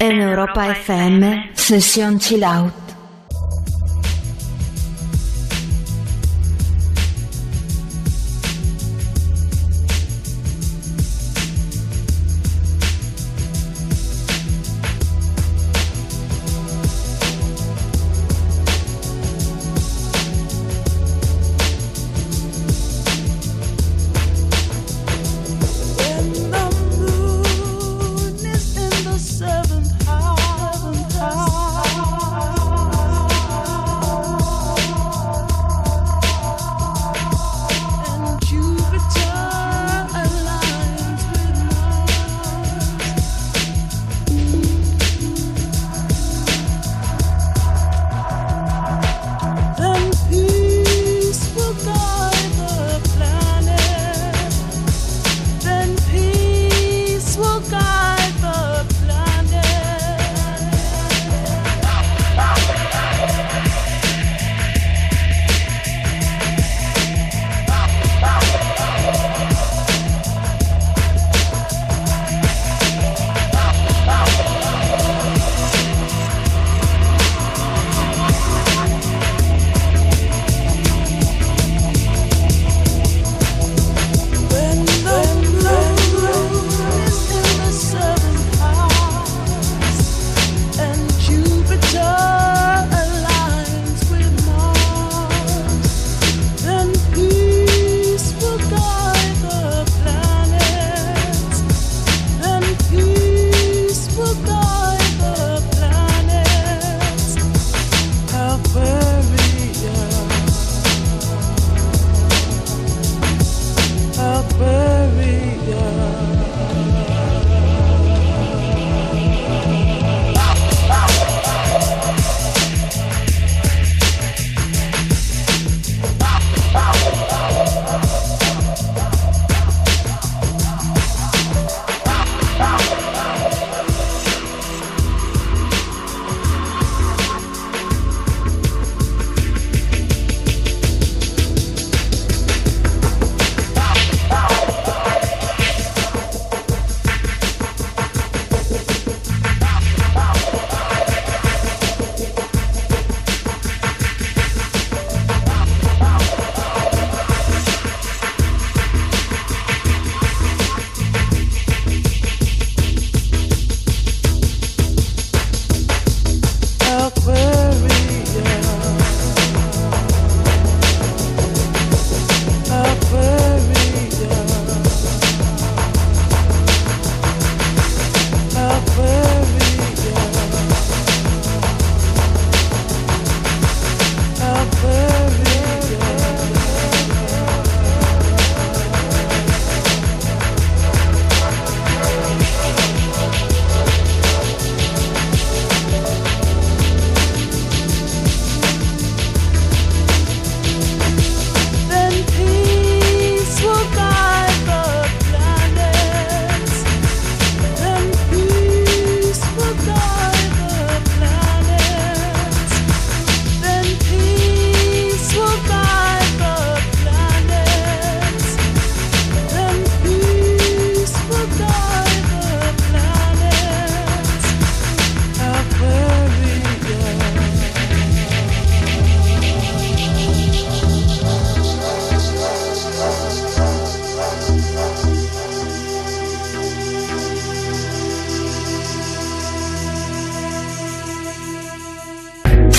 En Europa FM, sesión chill out.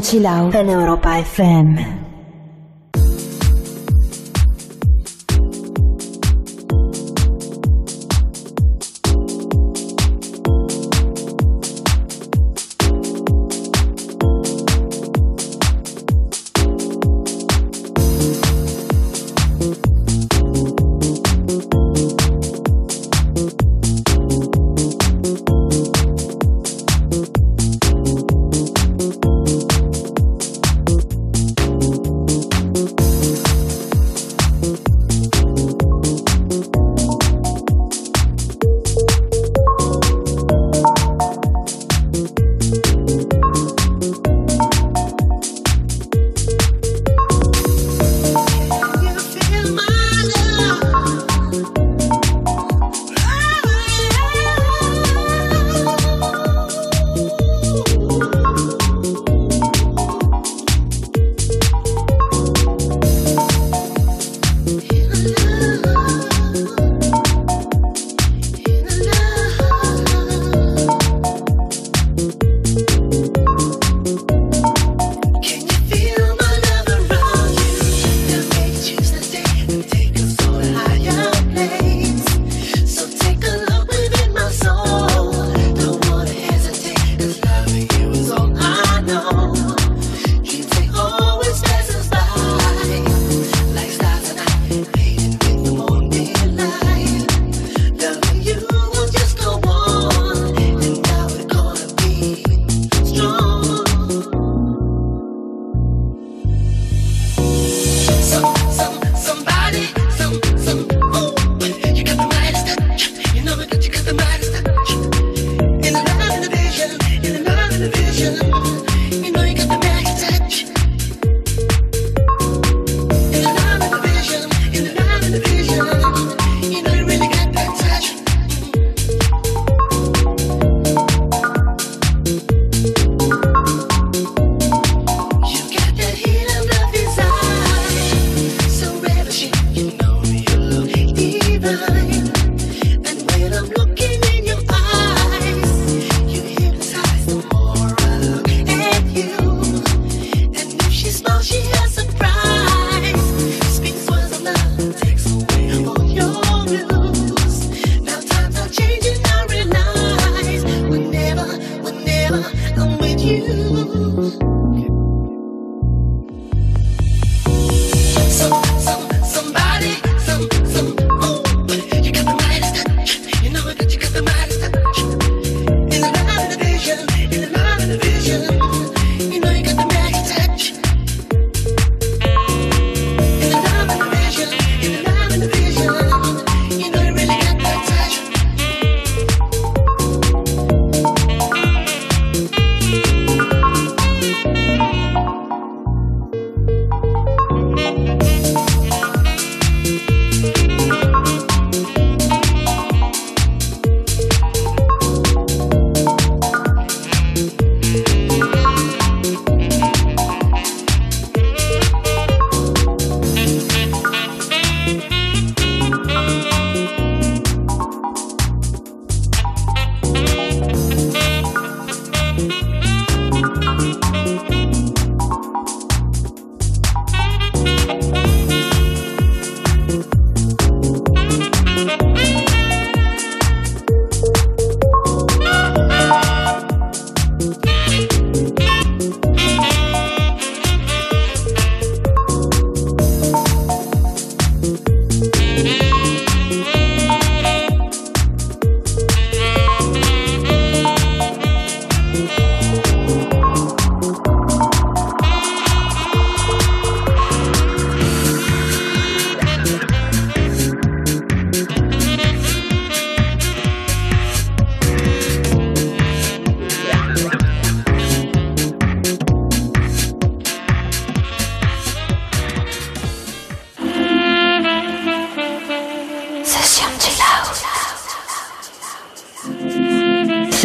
Chilau în Europa FM.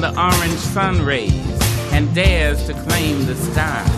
The orange sun rays and dares to claim the sky.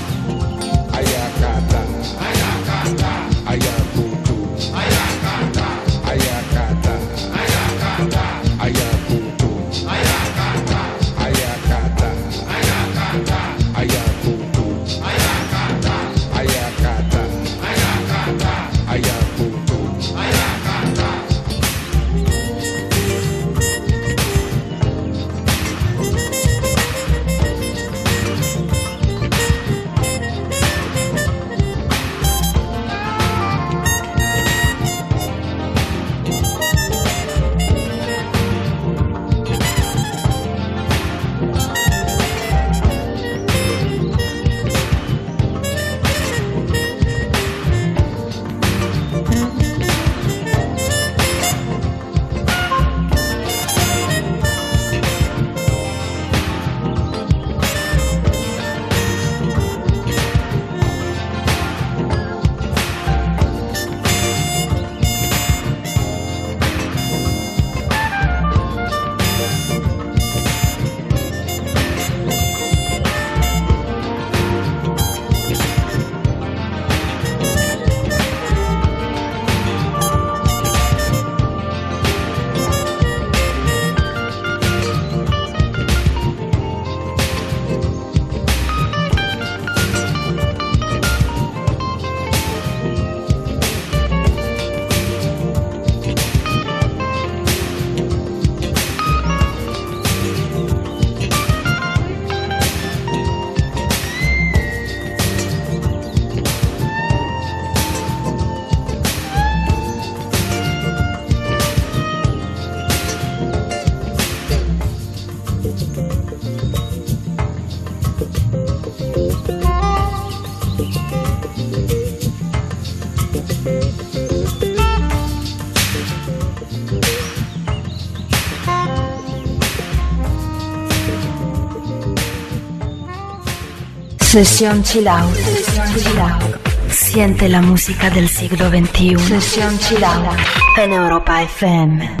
Sesión Chill. Siente la música del siglo XXI. Sesión Chill. En Europa FM.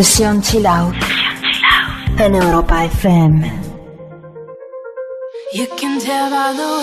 Sesión Chill Out. En Europa FM. You can tell by the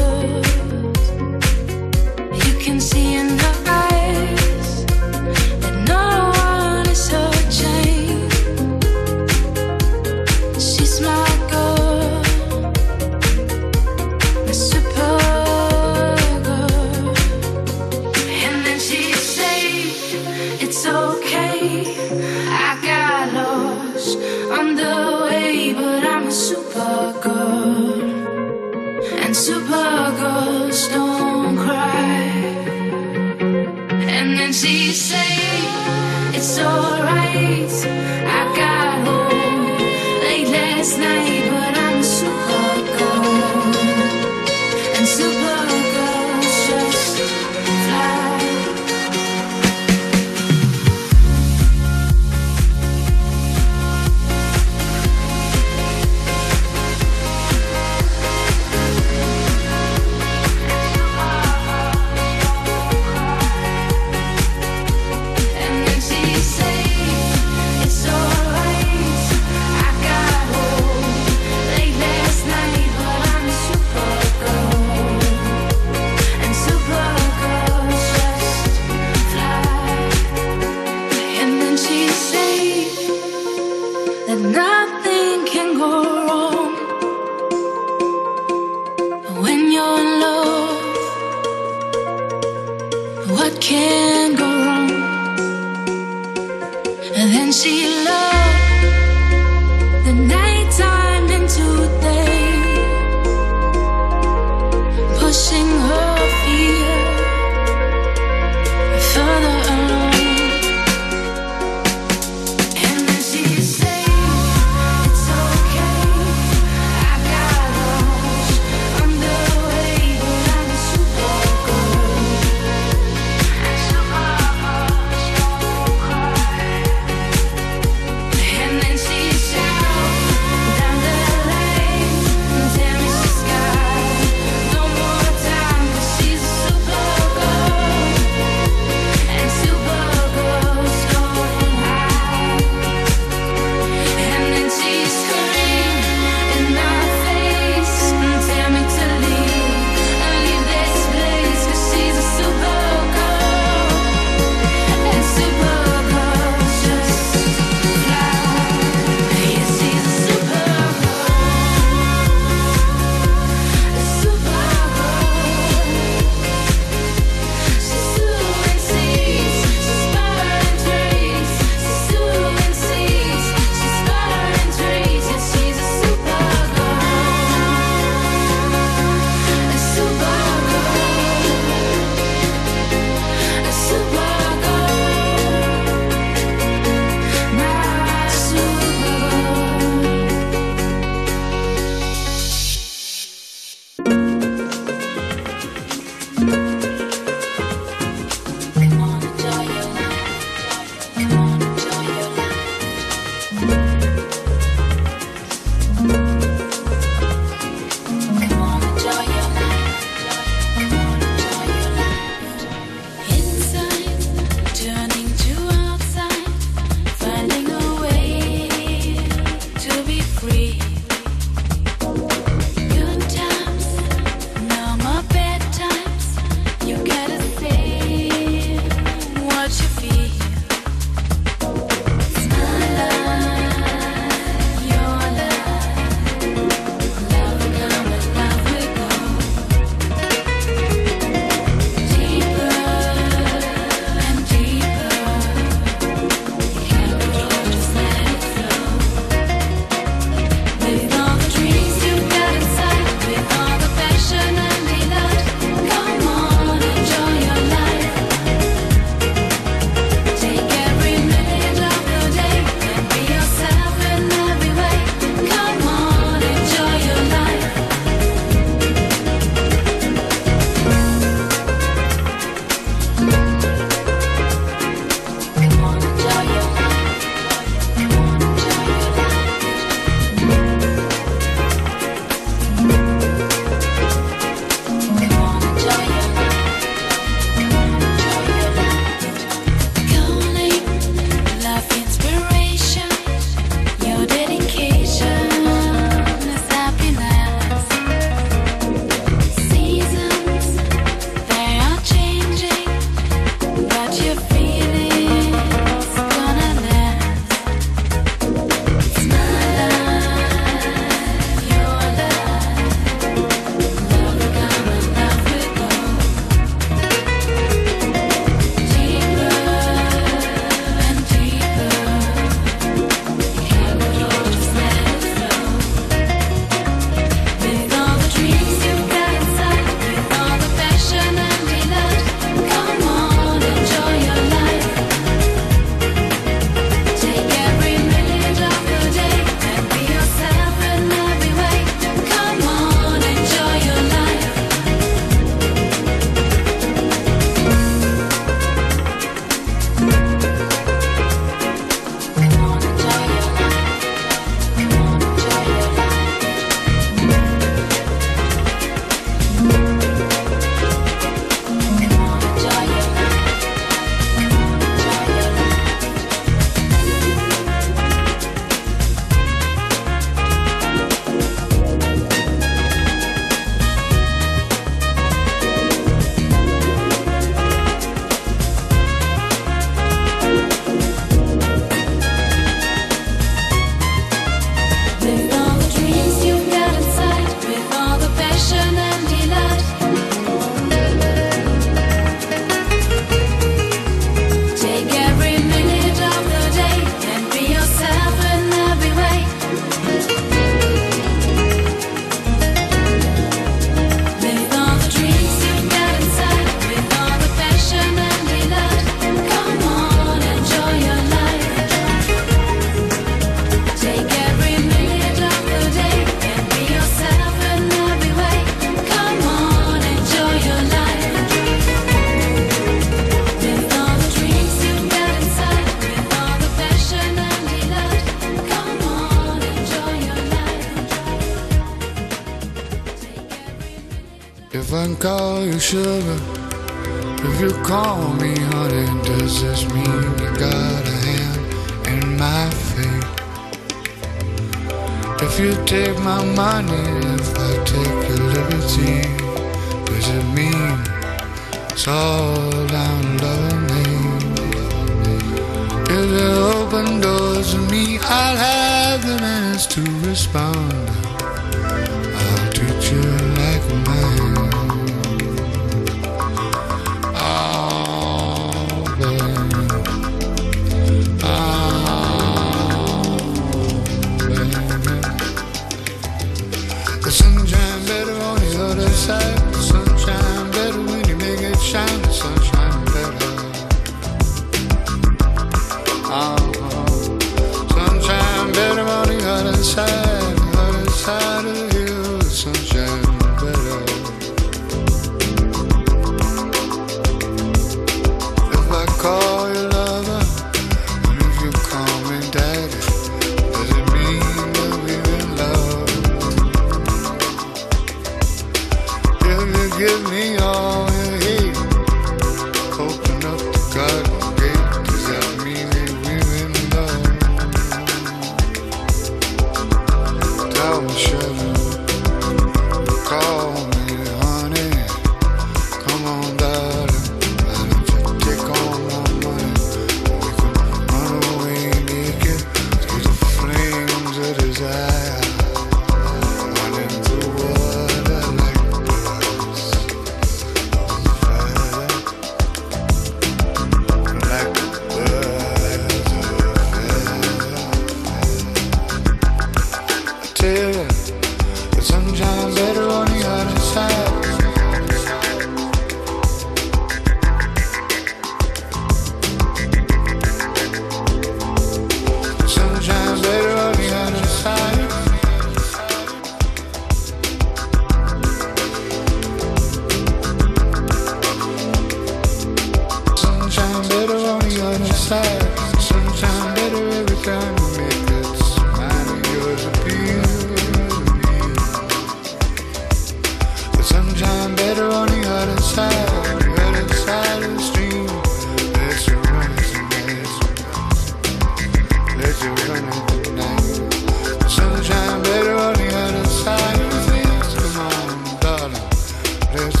Let's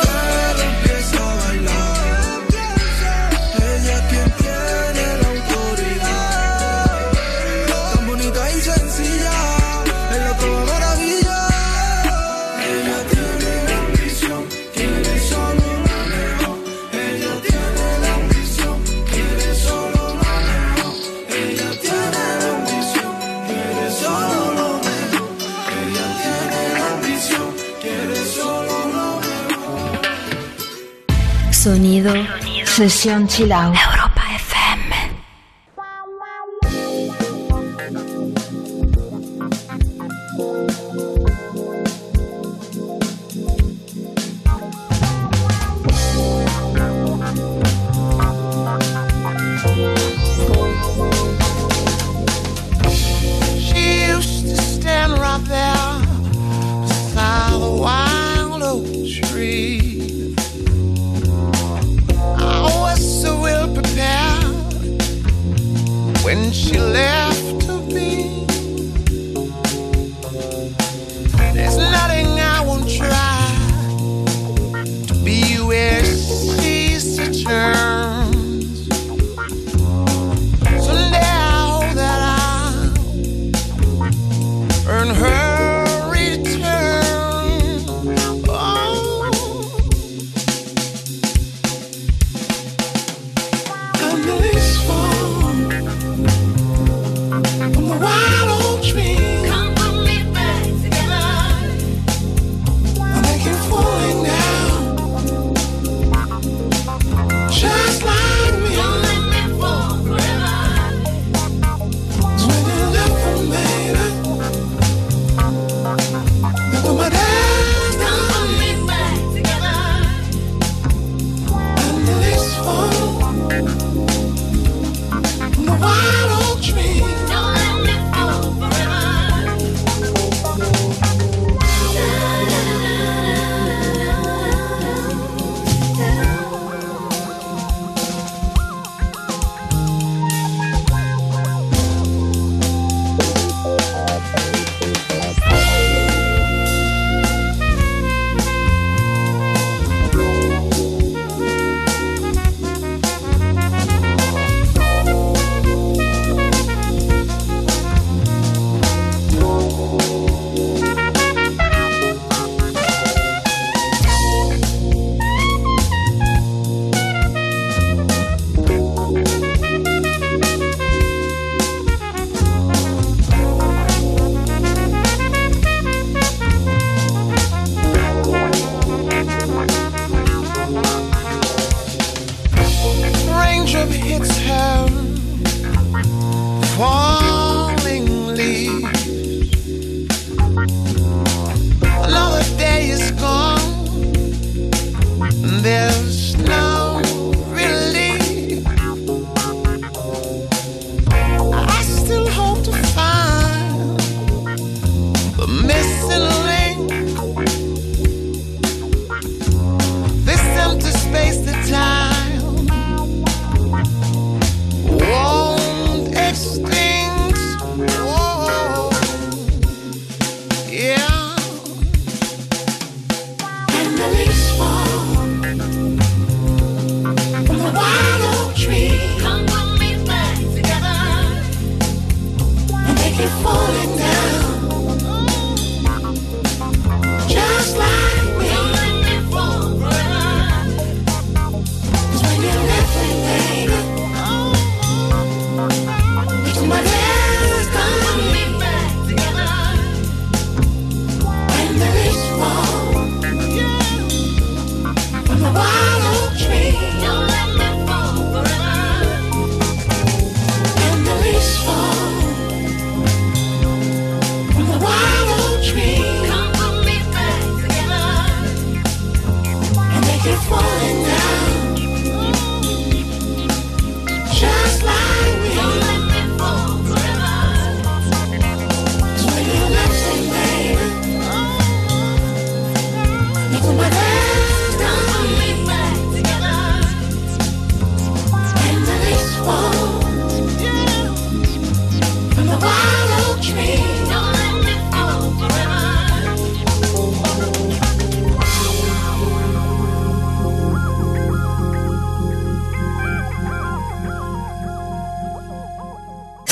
Session sila.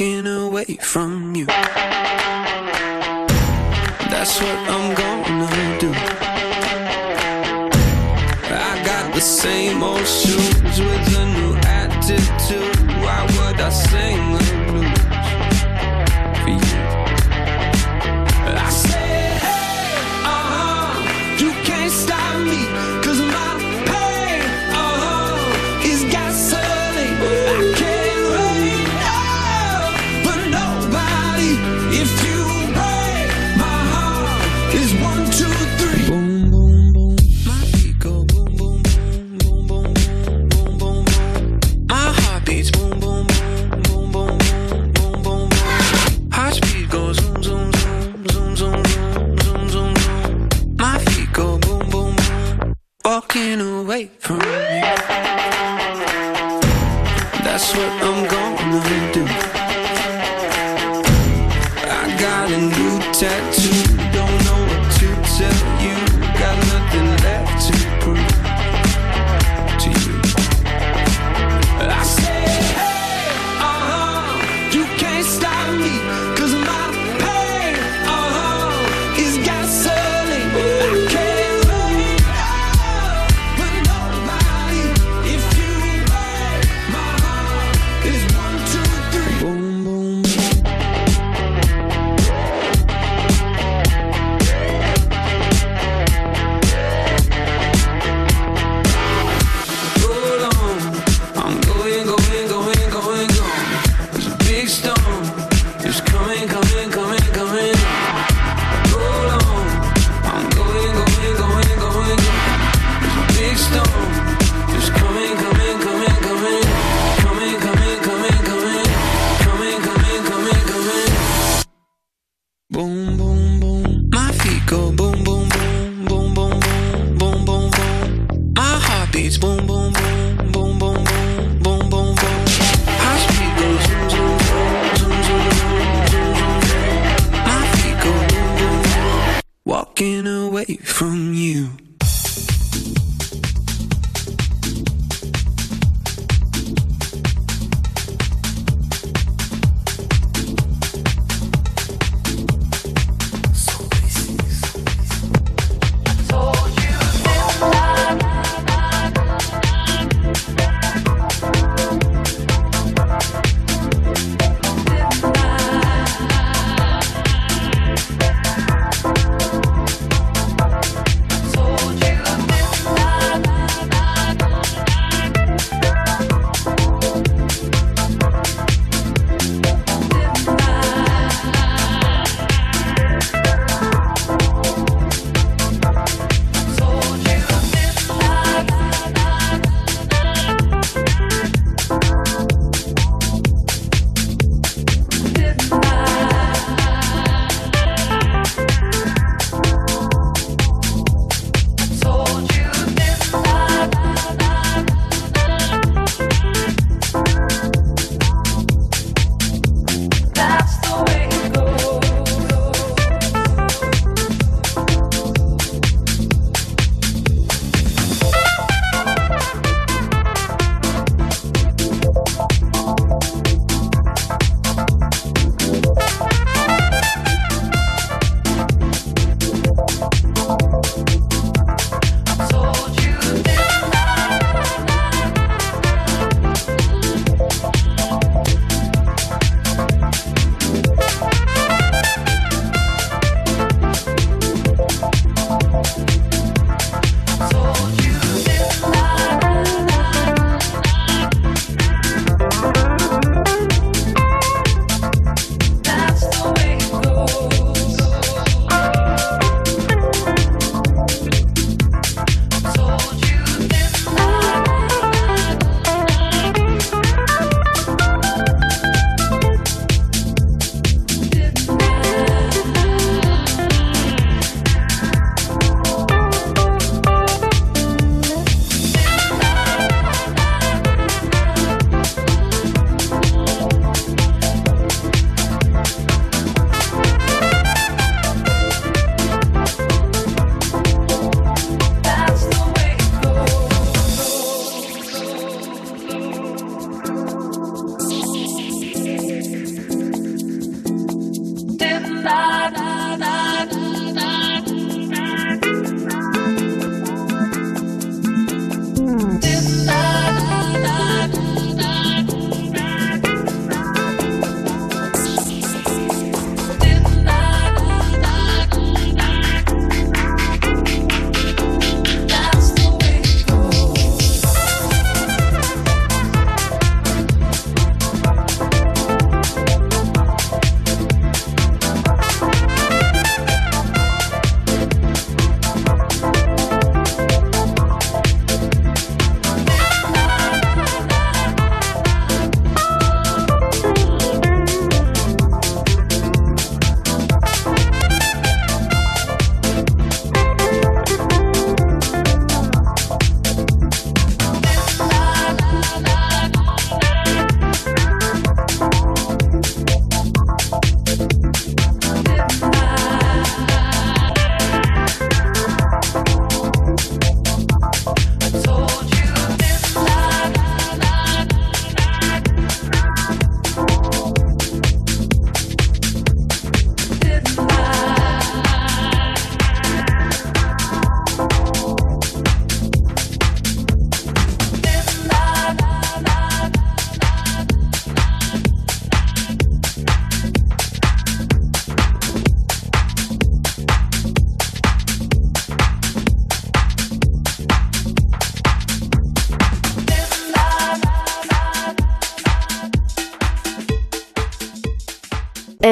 Walking away from you. That's what I'm gonna do. I got the same old shoes with a new attitude. Why would I sing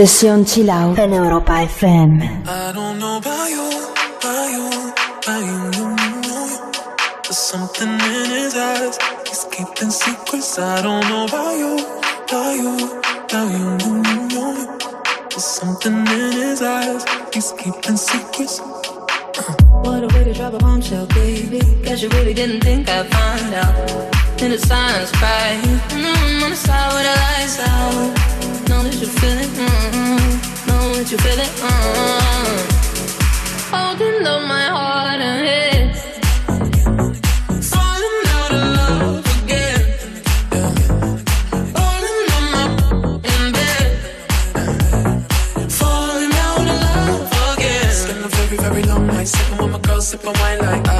Sesión chill out en Europa FM. I don't know about you, about you, about you, you, you, you. There's something in his eyes. He's keeping secrets. I don't know about you, about you, about you, you, you, you. There's something in his eyes. He's keeping secrets. Uh. What a way to drop a bombshell, baby. Guess you really didn't think I'd find out. In the silence, cry. My girl, wine like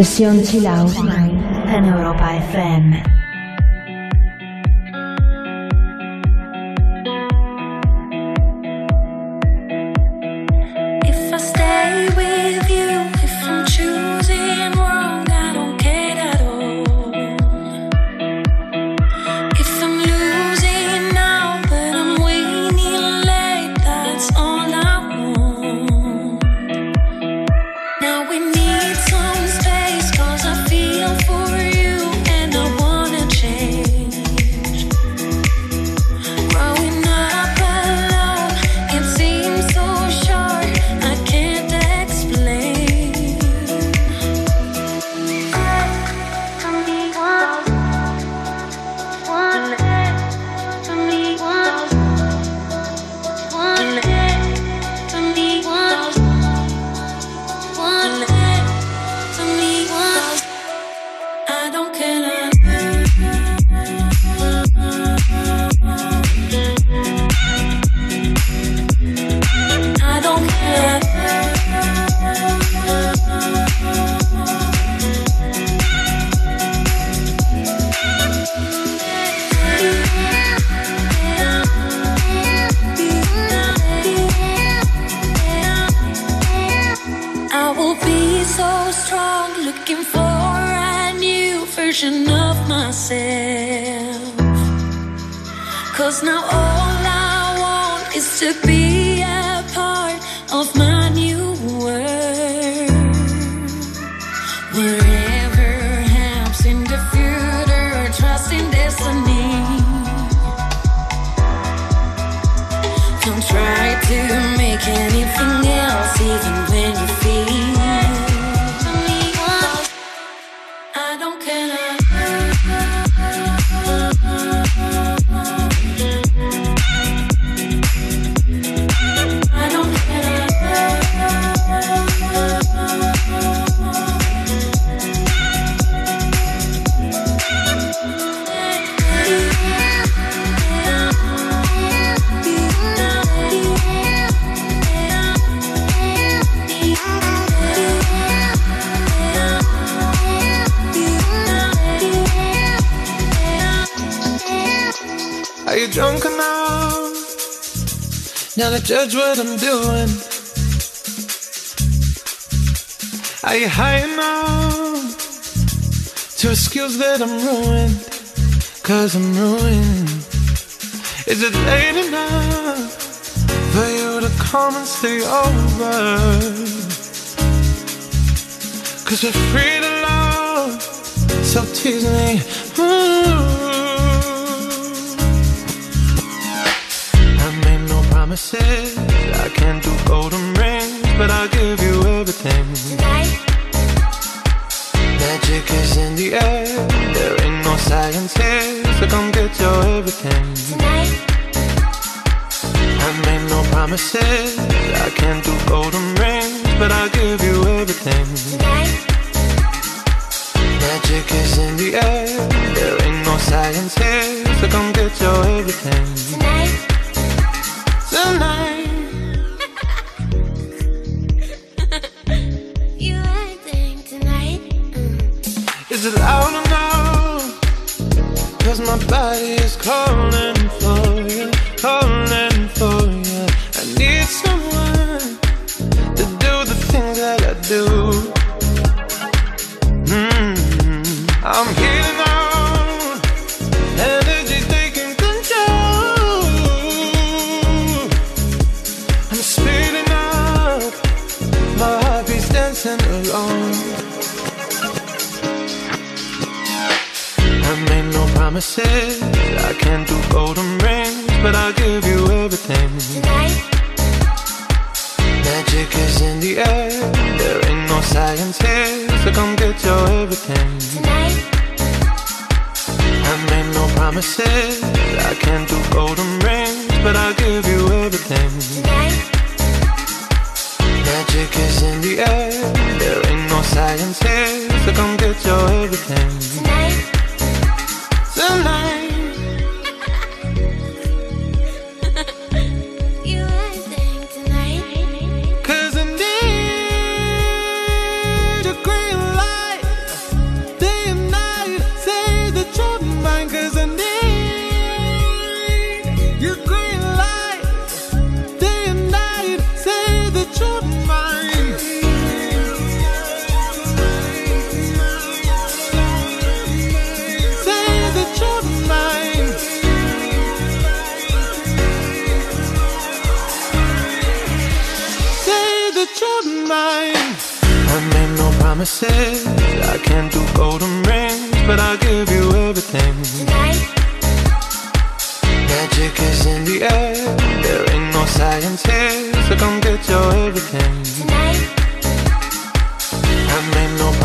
Sesión Chill in en Europa FM. said I'm ruined, cause I'm ruined. Is it late enough for you to come and stay over? Cause we're free to love, so tease me.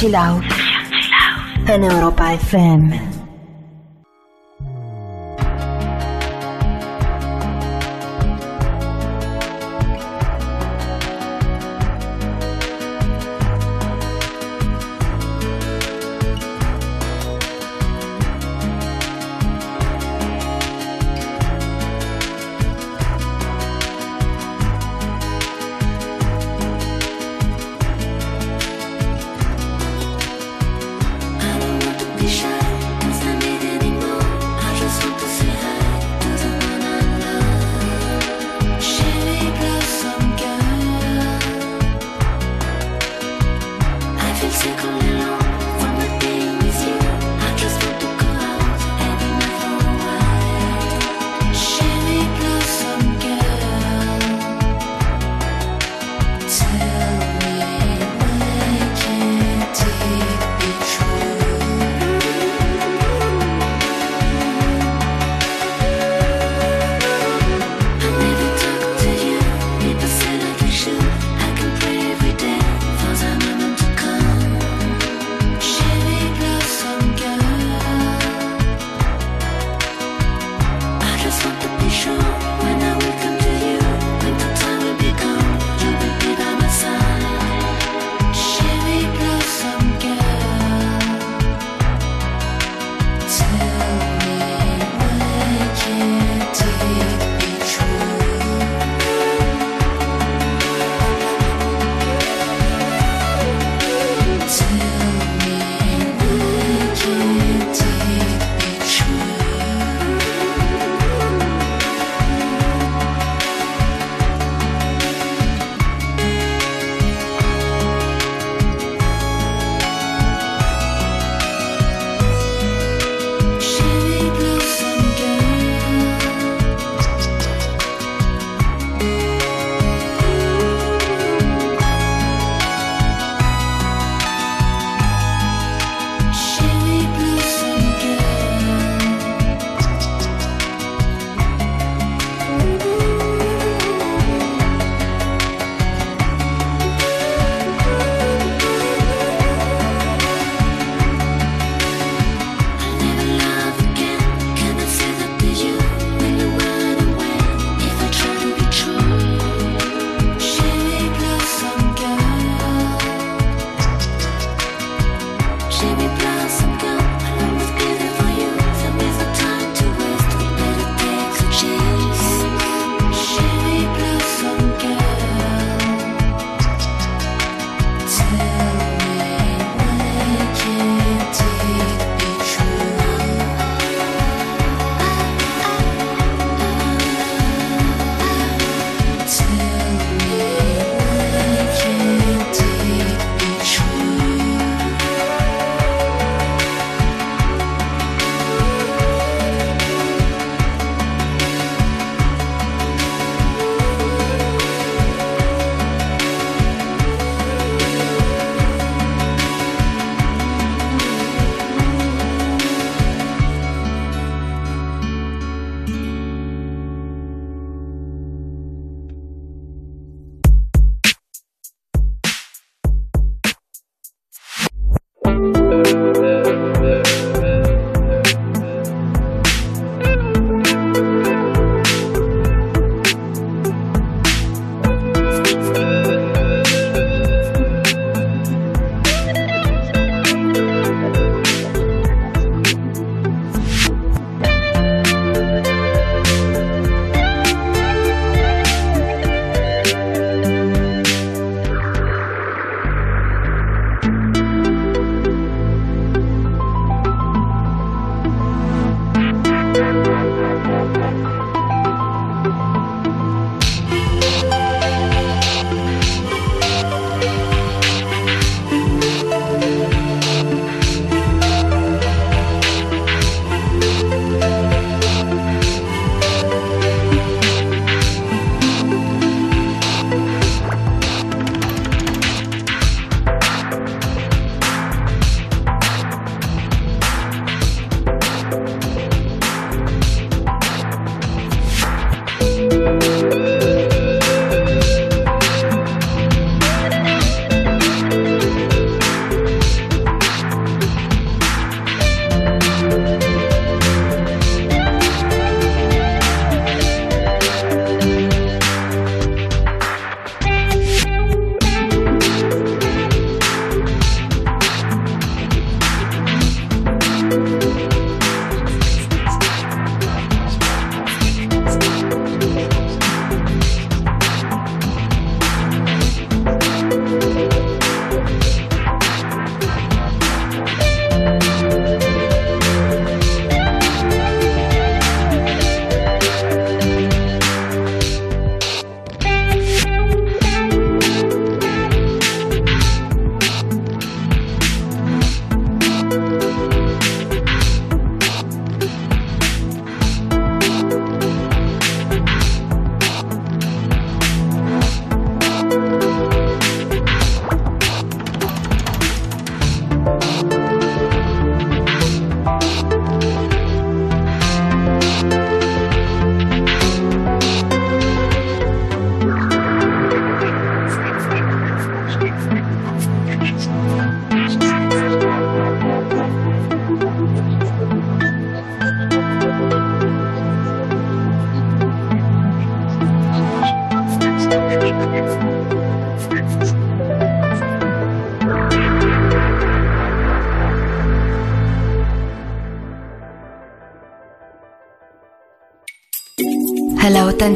Chill Out en Europa FM.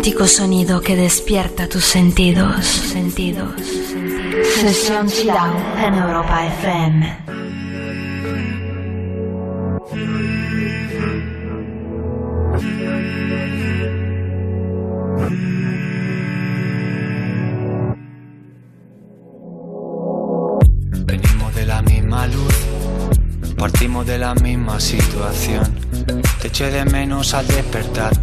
Auténtico sonido que despierta tus sentidos. sentidos. Sesión Chill Out en Europa FM. Venimos de la misma luz, partimos de la misma situación. Te eché de menos al despertar,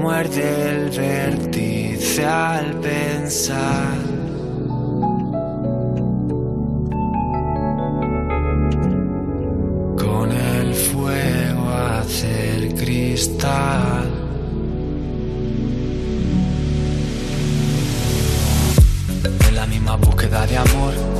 Muerde el vértice al pensar. Con el fuego hacer cristal. En la misma búsqueda de amor.